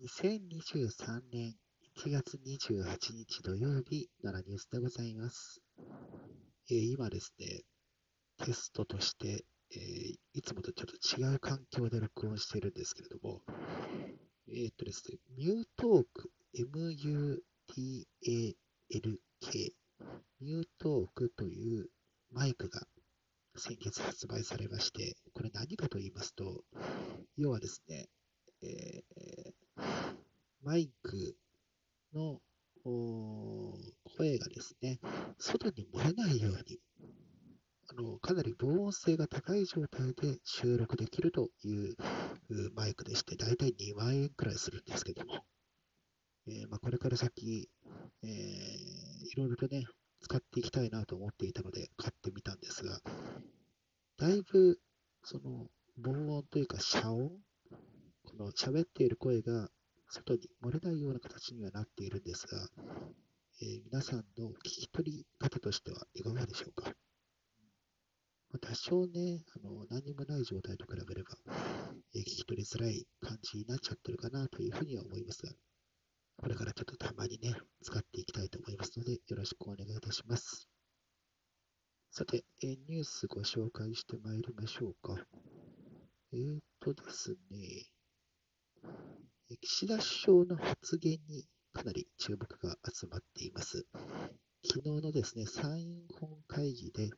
2023年1月28日土曜日、奈良ニュースでございます。えー今ですね、テストとして、えーいつもとちょっと違う環境で録音しているんですけれども、えーっとですね、ミュートーク、M-U-T-A-L-K、ミュートークというマイクが先月発売されまして、これ何かと言いますと、要はですね、えーマイクの声がですね、外に漏れないように、あのかなり防音性が高い状態で収録できるというマイクでして、だいたい2万円くらいするんですけども、えーまあ、これから先、えーいろいろとね、使っていきたいなと思っていたので買ってみたんですが、だいぶその防音というか遮音、の喋っている声が外に漏れないような形にはなっているんですが、えー皆さんの聞き取り方としてはいかがでしょうか？ま多少ね、あの何もない状態と比べれば、えー聞き取りづらい感じになっちゃってるかなというふうには思いますが、これからちょっとたまにね、使っていきたいと思いますので、よろしくお願いいたします。さて、えーニュースご紹介してまいりましょうか。えーとですね、岸田首相の発言にかなり注目が集まっています。昨日のですね、参院本会議で、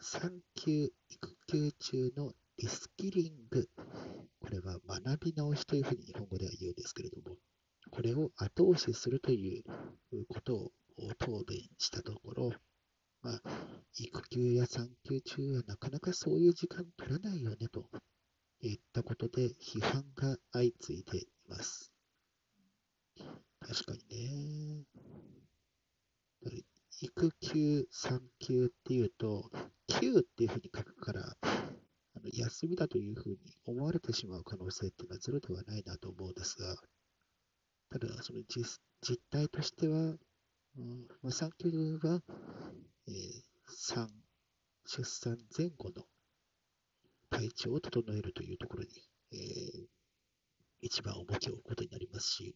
産休育休中のリスキリング、これは学び直しというふうに日本語では言うんですけれども、これを後押しするということを答弁したところ、まあ、育休や産休中はなかなかそういう時間取らないよねといったことで批判が相次いでます。確かにね。育休、産休っていうと、休っていうふうに書くから、あの休みだというふうに思われてしまう可能性っていうのはゼロではないなと思うんですが、ただ、その実実態としては、うんまあ、産休は、えー産、出産前後の体調を整えるというところに、えー一番重きを置くことになりますし、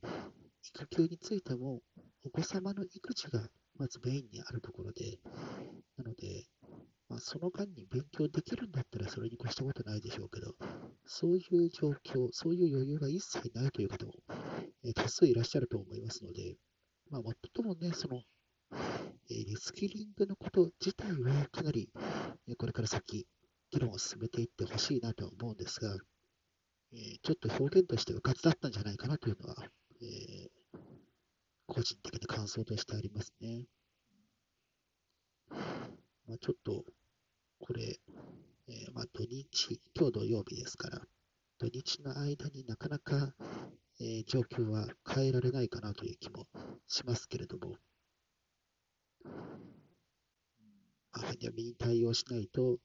育休についても、お子様の育児がまずメインにあるところで、なので、まあ、その間に勉強できるんだったらそれに越したことないでしょうけど、そういう状況、そういう余裕が一切ないという方も、えー多数いらっしゃると思いますので、まあ、もっともね、その、えーリスキリングのこと自体はかなり、えこれから先、議論を進めていってほしいなとは思うんですが、えーちょっと表現としてうかつだったんじゃないかなというのは、えー個人的な感想としてありますね。まあ、ちょっと、これ、えーまあ、土日、今日土曜日ですから、土日の間になかなか、えー状況は変えられないかなという気もしますけれども、まあ、早めに対応しないと、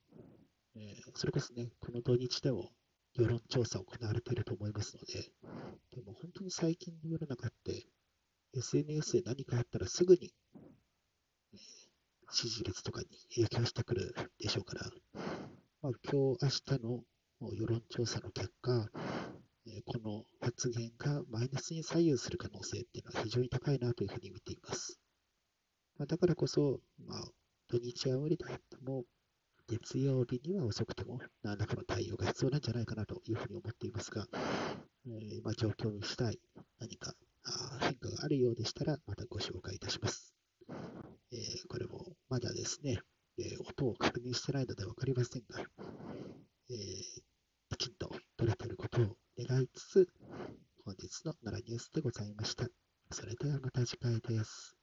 えーそれこそね、この土日でも世論調査行われていると思いますので、でも本当に最近の世の中って、SNS で何かあったらすぐに、えー支持率とかに影響してくるでしょうから、まあ、今日、明日の世論調査の結果、えーこの発言がマイナスに左右する可能性っていうのは非常に高いなというふうに見ています。まあ、だからこそ、まあ、土日は無理だっても、月曜日には遅くても何らかの対応が必要なんじゃないかなというふうに思っていますが、えーまあ、状況に次第何か変化があるようでしたらまたご紹介いたします。えーこれもまだですね、え音を確認してないので分かりませんが、えきちんと取れていることを願いつつ、本日の奈良ニュースでございました。それではまた次回です。